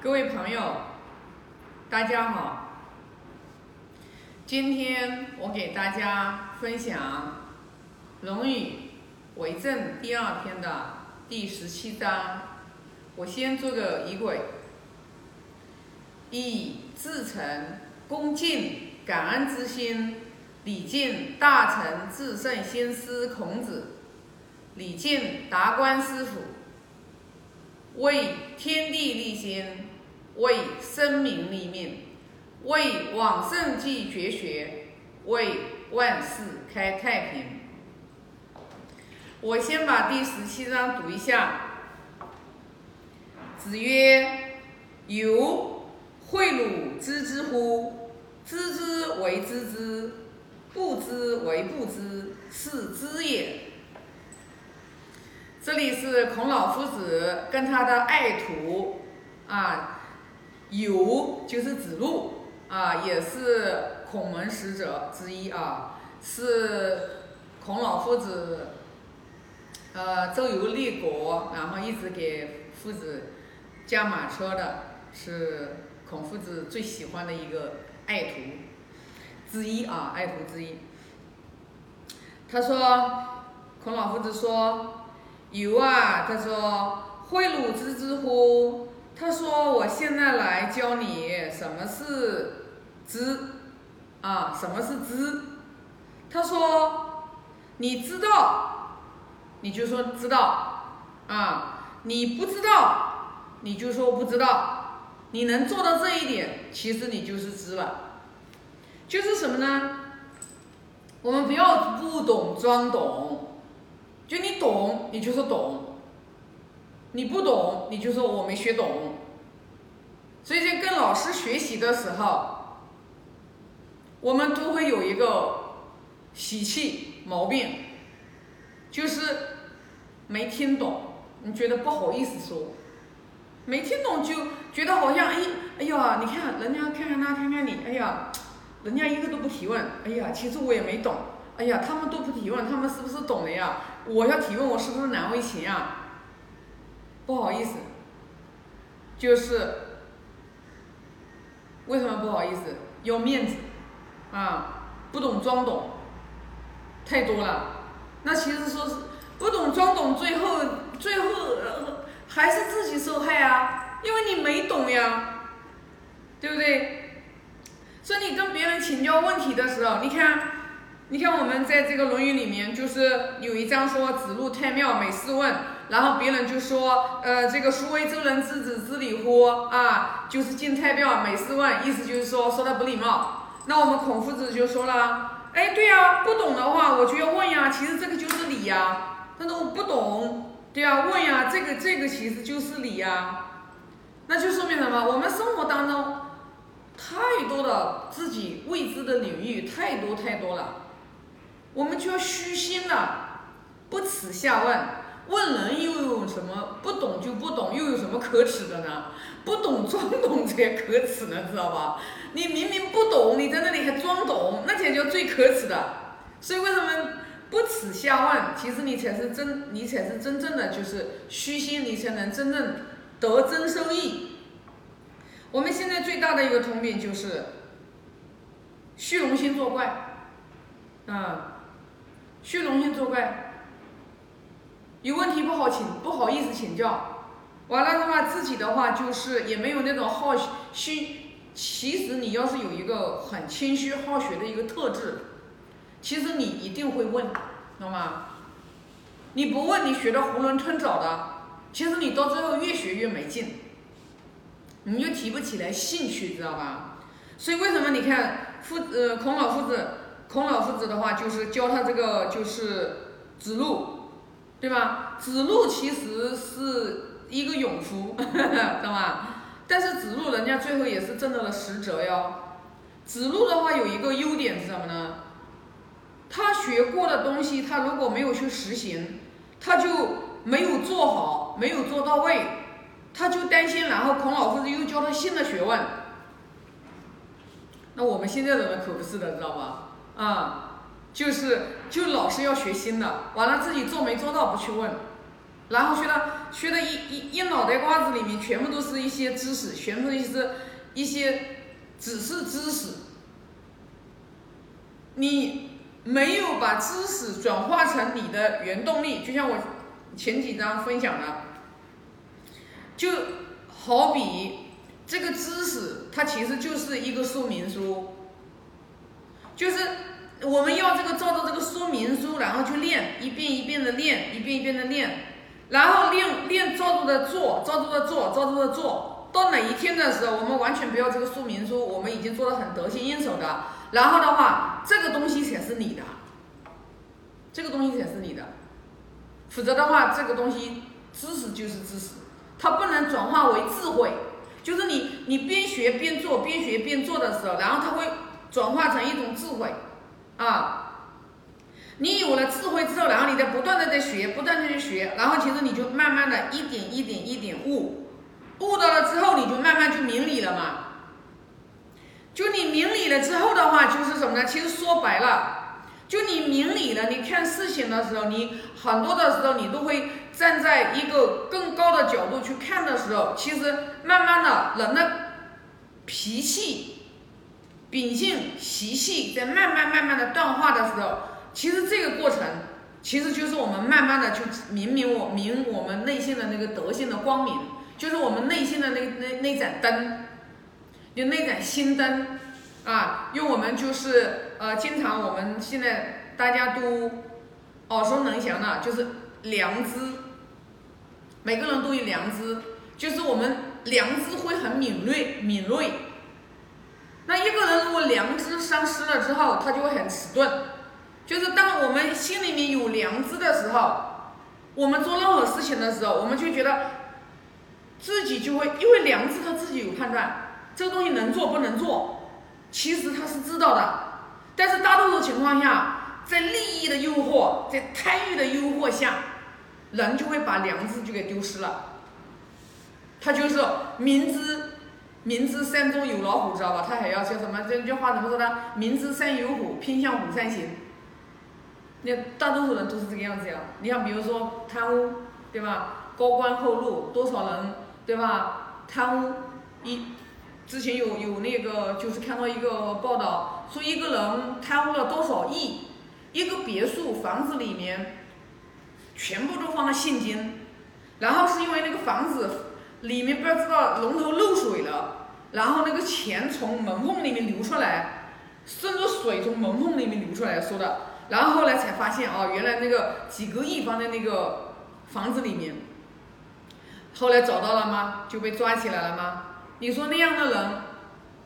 各位朋友，大家好。今天我给大家分享《论语·为政》第二篇的第十七章。我先做个仪轨：以至诚、恭敬、感恩之心，礼敬大成至圣先师孔子，礼敬达观师傅，为天地立心。为生民立命，为往圣继绝学，为万世开太平。我先把第十七章读一下。子曰：“由诲鲁知之乎？知之为知之，不知为不知，是知也。”这里是孔老夫子跟他的爱徒啊。有就是子路啊，也是孔门使者之一啊，是孔老夫子呃周游列国，然后一直给夫子驾马车的，是孔夫子最喜欢的一个爱徒之一啊，爱徒之一。他说，孔老夫子说，有啊，他说，诲鲁知之乎？他说：“我现在来教你什么是知，啊，什么是知？他说，你知道，你就说知道，啊，你不知道，你就说不知道。你能做到这一点，其实你就是知了。就是什么呢？我们不要不懂装懂，就你懂，你就说懂。”你不懂，你就说我没学懂。所以，在跟老师学习的时候，我们都会有一个习气毛病，就是没听懂，你觉得不好意思说，没听懂就觉得好像哎哎呀，你看人家看看他，看看你，哎呀，人家一个都不提问，哎呀，其实我也没懂，哎呀，他们都不提问，他们是不是懂了呀？我要提问，我是不是难为情呀？不好意思，就是为什么不好意思？要面子啊，不懂装懂，太多了。那其实说是不懂装懂，最后最后还是自己受害啊，因为你没懂呀，对不对？所以你跟别人请教问题的时候，你看，你看我们在这个《论语》里面，就是有一章说子路太庙，每事问。然后别人就说，呃，这个孰为周人之子之礼乎？啊，就是进太庙，每事问，意思就是说说他不礼貌。那我们孔夫子就说了，哎，对呀，不懂的话我就要问呀，其实这个就是礼呀。他说我不懂，对呀，问呀，这个这个其实就是礼呀。那就说明什么？我们生活当中太多的自己未知的领域太多太多了，我们就要虚心了，不耻下问。问人又有什么不懂就不懂，又有什么可耻的呢？不懂装懂才可耻呢，知道吧？你明明不懂，你在那里还装懂，那才叫最可耻的。所以为什么不耻下问？其实你才是真，你才是真正的就是虚心，你才能真正得真收益。我们现在最大的一个通病就是虚荣心作怪，啊，虚荣心作怪。有问题不好请，不好意思请教。完了的话，自己的话就是也没有那种好虚。其实你要是有一个很谦虚好学的一个特质，其实你一定会问，懂吗？你不问，你学的囫囵吞枣的，其实你到最后越学越没劲，你就提不起来兴趣，知道吧？所以为什么你看夫呃孔老夫子，孔老夫子的话就是教他这个就是子路。对吧？子路其实是一个勇夫，知道吗？但是子路人家最后也是挣到了实折哟。子路的话有一个优点是什么呢？他学过的东西，他如果没有去实行，他就没有做好，没有做到位，他就担心。然后孔老夫子又教他新的学问。那我们现在的人可不是的，知道吧？啊。就是就老是要学新的，完了自己做没做到不去问，然后学的学的一一一脑袋瓜子里面全部都是一些知识，全部都是一些只是知识。你没有把知识转化成你的原动力，就像我前几章分享的，就好比这个知识，它其实就是一个说明书，就是我们要这个照着这个说明书，然后去练，一遍一遍的练，一遍一遍的练。然后练练照着的做，照着的做，照着的做到哪一天的时候，我们完全不要这个说明书，我们已经做的很得心应手的。然后的话，这个东西才是你的，这个东西才是你的。否则的话，这个东西知识就是知识，它不能转化为智慧。就是你你边学边做，边学边做的时候，然后它会转化成一种智慧，啊。你有了智慧之后，然后你在不断的在学，不断的去学，然后其实你就慢慢的一点一点一点悟，悟到了之后，你就慢慢就明理了嘛。就你明理了之后的话，就是什么呢？其实说白了，就你明理了，你看事情的时候，你很多的时候你都会站在一个更高的角度去看的时候，其实慢慢的人的脾气、秉性、习气在慢慢慢慢的淡化的时候。其实这个过程，其实就是我们慢慢的去明明我明我们内心的那个德性的光明，就是我们内心的那那那盏灯，就那盏心灯啊，用我们就是呃，经常我们现在大家都耳熟能详的，就是良知，每个人都有良知，就是我们良知会很敏锐敏锐。那一个人如果良知丧失了之后，他就会很迟钝。就是当我们心里面有良知的时候，我们做任何事情的时候，我们就觉得自己就会，因为良知他自己有判断，这个东西能做不能做，其实他是知道的。但是大多数情况下，在利益的诱惑，在贪欲的诱惑下，人就会把良知就给丢失了。他就是明知明知山中有老虎，知道吧？他还要叫什么？这句话怎么说呢？明知山有虎，偏向虎山行。那大多数人都是这个样子呀。你像比如说贪污，对吧？高官厚禄，多少人，对吧？贪污一，之前有有那个就是看到一个报道，说一个人贪污了多少亿，一个别墅房子里面全部都放了现金，然后是因为那个房子里面不知道龙头漏水了，然后那个钱从门缝里面流出来，顺着水从门缝里面流出来说的。然后后来才发现啊，原来那个几个亿放在那个房子里面，后来找到了吗？就被抓起来了吗？你说那样的人，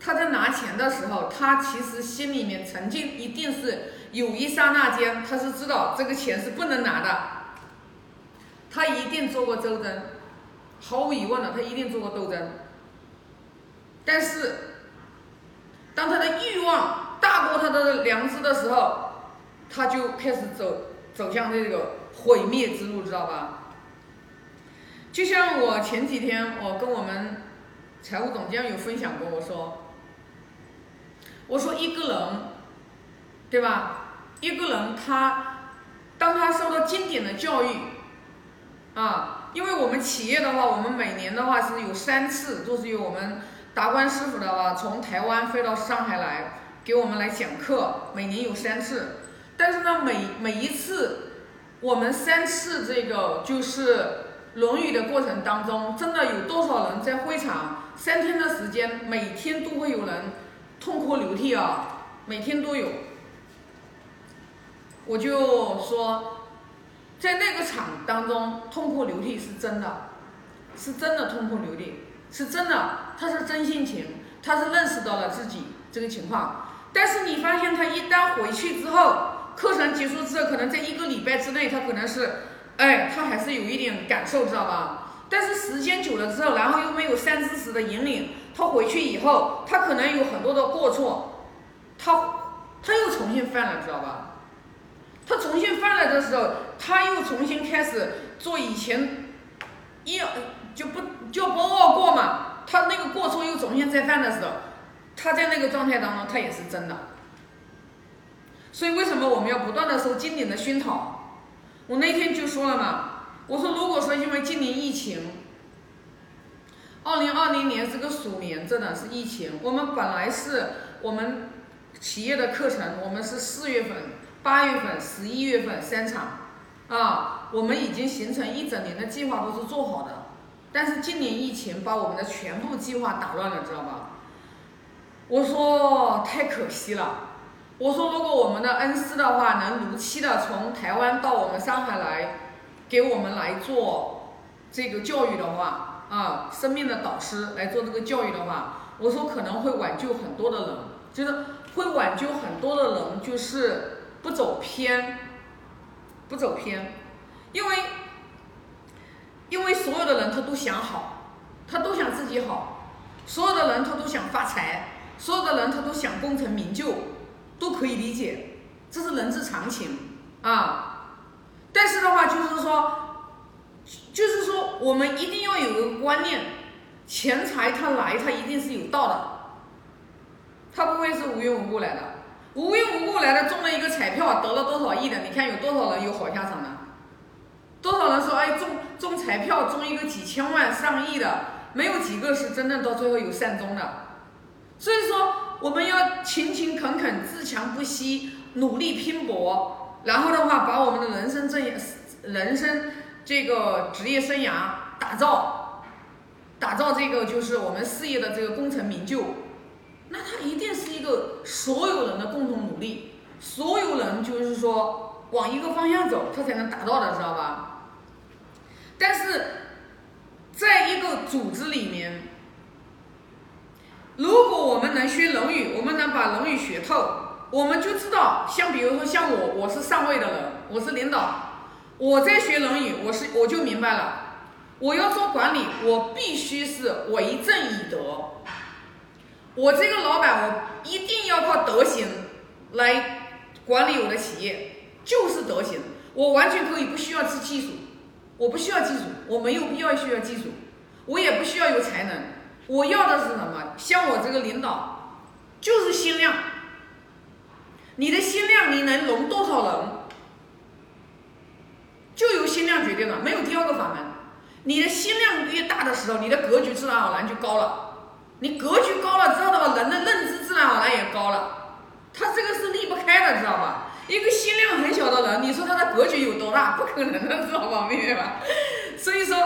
他在拿钱的时候，他其实心里面曾经一定是有一刹那间，他是知道这个钱是不能拿的，他一定做过斗争，毫无疑问的，他一定做过斗争。但是，当他的欲望大过他的良知的时候，他就开始走走向这个毁灭之路，知道吧？就像我前几天我跟我们财务总监有分享过，我说，我说一个人，对吧？一个人他当他受到经典的教育，啊，因为我们企业的话，我们每年的话是有三次，都是由我们达观师傅的话从台湾飞到上海来给我们来讲课，每年有三次。但是呢，每每一次我们三次这个就是《论语》的过程当中，真的有多少人在会场三天的时间，每天都会有人痛哭流涕啊，每天都有。我就说，在那个场当中痛哭流涕是真的，是真的痛哭流涕，是真的，他是真性情，他是认识到了自己这个情况。但是你发现他一旦回去之后，课程结束之后，可能在一个礼拜之内，他可能是，哎，他还是有一点感受，知道吧？但是时间久了之后，然后又没有三知识的引领，他回去以后，他可能有很多的过错，他他又重新犯了，知道吧？他重新犯了的时候，他又重新开始做以前一就不就不恶过嘛，他那个过错又重新再犯的时候，他在那个状态当中，他也是真的。所以为什么我们要不断的受经典的熏陶？我那天就说了嘛，我说如果说因为今年疫情，二零二零年这个鼠年真的是疫情，我们本来是我们企业的课程，我们是四月份、八月份、十一月份三场，啊，我们已经形成一整年的计划都是做好的，但是今年疫情把我们的全部计划打乱了，知道吧？我说太可惜了。我说如果我们的恩师的话能如期的从台湾到我们上海来，给我们来做这个教育的话，啊，生命的导师来做这个教育的话，我说可能会挽救很多的人，就是会挽救很多的人，就是不走偏，不走偏，因为因为所有的人他都想好，他都想自己好，所有的人他都想发财。所有的人他都想功成名就，都可以理解，这是人之常情啊。但是的话就是说，就是说我们一定要有个观念，钱财它来，它一定是有道的，它不会是无缘无故来的。无缘无故来的中了一个彩票，得了多少亿的？你看有多少人有好下场的？多少人说哎中中彩票中一个几千万上亿的，没有几个是真正到最后有善终的。所以说，我们要勤勤恳恳、自强不息、努力拼搏，然后的话，把我们的人生这人生这个职业生涯打造，打造这个就是我们事业的这个功成名就。那它一定是一个所有人的共同努力，所有人就是说往一个方向走，它才能达到的，知道吧？但是，在一个组织里面。如果我们能学《论语》，我们能把《论语》学透，我们就知道，像比如说像我，我是上位的人，我是领导，我在学《论语》，我是我就明白了，我要做管理，我必须是为政以德。我这个老板，我一定要靠德行来管理我的企业，就是德行，我完全可以不需要技技术，我不需要技术，我没有必要需要技术，我也不需要有才能。我要的是什么？像我这个领导，就是心量。你的心量，你能容多少人，就由心量决定了，没有第二个法门。你的心量越大的时候，你的格局自然而然就高了。你格局高了，知道吧？人的认知自然而然也高了。他这个是离不开的，知道吧？一个心量很小的人，你说他的格局有多大？不可能的，知道吧？明白吧？所以说，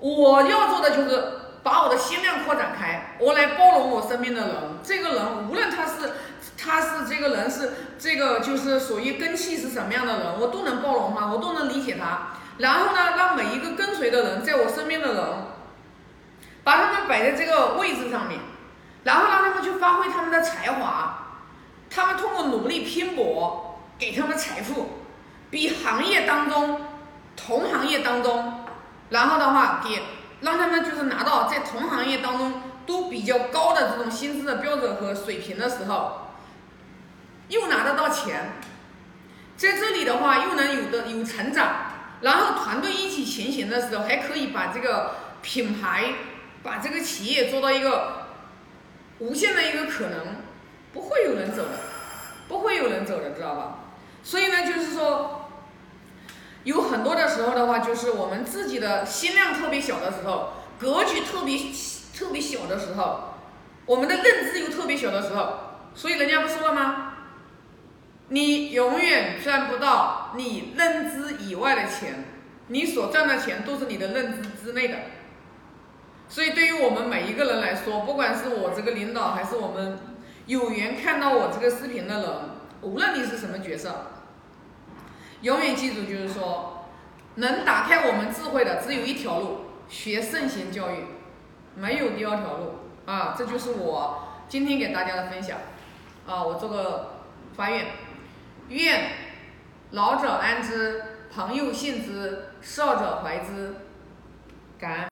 我要做的就是。把我的心量扩展开，我来包容我身边的人。这个人无论他是他是这个人是这个就是属于根气是什么样的人，我都能包容他，我都能理解他。然后呢，让每一个跟随的人，在我身边的人，把他们摆在这个位置上面，然后让他们去发挥他们的才华，他们通过努力拼搏，给他们财富，比行业当中同行业当中，然后的话给。让他们就是拿到在同行业当中都比较高的这种薪资的标准和水平的时候，又拿得到钱，在这里的话又能有的有成长，然后团队一起前行的时候，还可以把这个品牌，把这个企业做到一个无限的一个可能，不会有人走的，不会有人走的，知道吧？所以呢，就是说。有很多的时候的话，就是我们自己的心量特别小的时候，格局特别特别小的时候，我们的认知又特别小的时候，所以人家不说了吗？你永远赚不到你认知以外的钱，你所赚的钱都是你的认知之内的。所以对于我们每一个人来说，不管是我这个领导，还是我们有缘看到我这个视频的人，无论你是什么角色。永远记住，就是说，能打开我们智慧的只有一条路，学圣贤教育，没有第二条路啊！这就是我今天给大家的分享啊！我做个发愿，愿老者安之，朋友信之，少者怀之，感恩。